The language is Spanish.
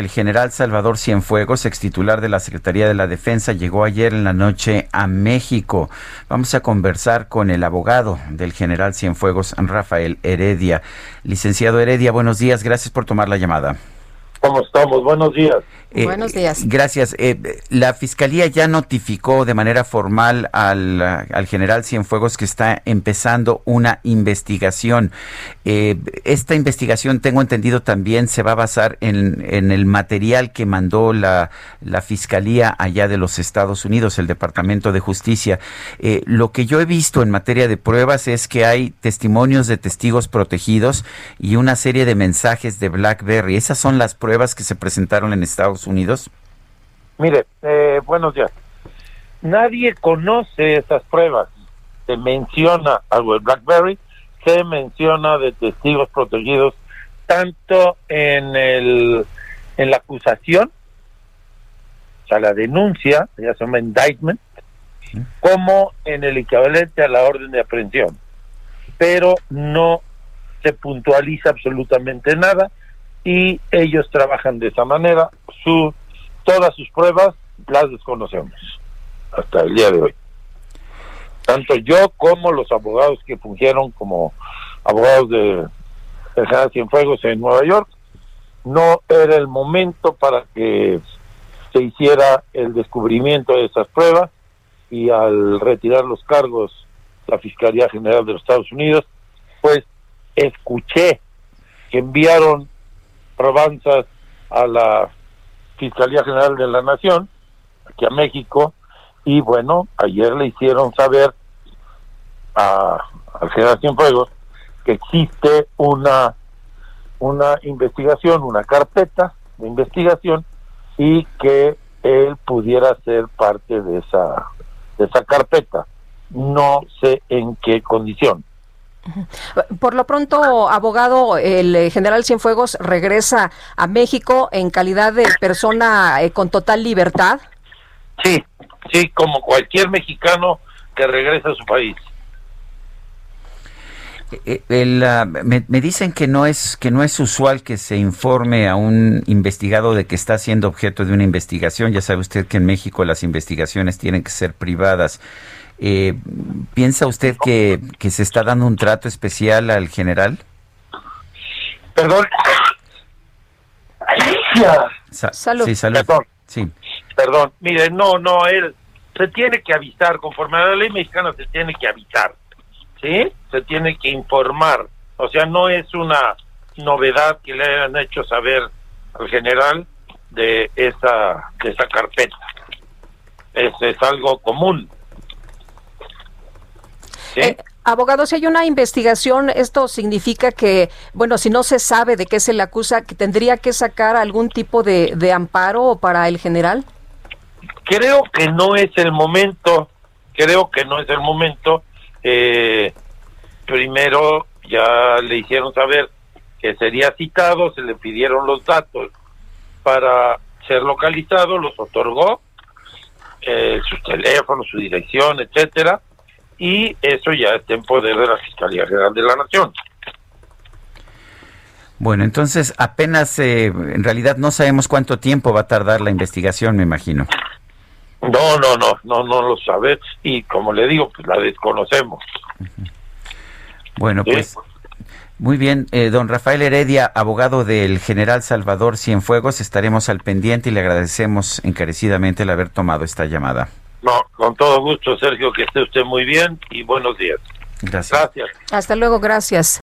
El general Salvador Cienfuegos, ex titular de la Secretaría de la Defensa, llegó ayer en la noche a México. Vamos a conversar con el abogado del general Cienfuegos, Rafael Heredia. Licenciado Heredia, buenos días, gracias por tomar la llamada. ¿Cómo estamos? Buenos días. Eh, Buenos días. Gracias. Eh, la Fiscalía ya notificó de manera formal al, al, general Cienfuegos que está empezando una investigación. Eh, esta investigación, tengo entendido, también se va a basar en, en el material que mandó la, la, Fiscalía allá de los Estados Unidos, el Departamento de Justicia. Eh, lo que yo he visto en materia de pruebas es que hay testimonios de testigos protegidos y una serie de mensajes de BlackBerry. Esas son las pruebas que se presentaron en Estados Unidos? Mire, eh, buenos días. Nadie conoce esas pruebas. Se menciona algo de BlackBerry, se menciona de testigos protegidos tanto en el en la acusación, o sea, la denuncia, ya se llama indictment, como en el equivalente a la orden de aprehensión. Pero no se puntualiza absolutamente nada y ellos trabajan de esa manera. Su, todas sus pruebas las desconocemos hasta el día de hoy. Tanto yo como los abogados que fungieron como abogados de, General Cienfuegos en Nueva York, no era el momento para que se hiciera el descubrimiento de esas pruebas y al retirar los cargos la Fiscalía General de los Estados Unidos, pues escuché que enviaron probanzas a la Fiscalía General de la Nación, aquí a México, y bueno, ayer le hicieron saber a, al general Cienfuegos que existe una, una investigación, una carpeta de investigación, y que él pudiera ser parte de esa, de esa carpeta. No sé en qué condición. Por lo pronto, abogado, el general Cienfuegos regresa a México en calidad de persona eh, con total libertad. Sí, sí, como cualquier mexicano que regresa a su país. El, uh, me, me, dicen que no es que no es usual que se informe a un investigado de que está siendo objeto de una investigación. Ya sabe usted que en México las investigaciones tienen que ser privadas. Eh, ¿Piensa usted que, que, se está dando un trato especial al general? Perdón. Sa salud. Sí, salud. Perdón. Sí. Perdón. Mire, no, no, él se tiene que avisar, conforme a la ley mexicana se tiene que avisar, ¿sí? Se tiene que informar. O sea, no es una novedad que le hayan hecho saber al general de esa, de esa carpeta. Es, es algo común. ¿Sí? Eh, abogado, si hay una investigación, esto significa que, bueno, si no se sabe de qué se le acusa, que tendría que sacar algún tipo de, de amparo para el general. Creo que no es el momento, creo que no es el momento. Eh, primero ya le hicieron saber que sería citado, se le pidieron los datos para ser localizado, los otorgó, eh, su teléfono, su dirección, etcétera y eso ya está en poder de la Fiscalía General de la Nación. Bueno, entonces apenas, eh, en realidad no sabemos cuánto tiempo va a tardar la investigación, me imagino. No, no, no, no, no lo sabes y como le digo, pues la desconocemos. Uh -huh. Bueno, ¿Sí? pues muy bien, eh, don Rafael Heredia, abogado del general Salvador Cienfuegos, estaremos al pendiente y le agradecemos encarecidamente el haber tomado esta llamada. No, con todo gusto, Sergio, que esté usted muy bien y buenos días. Gracias. Gracias. Hasta luego, gracias.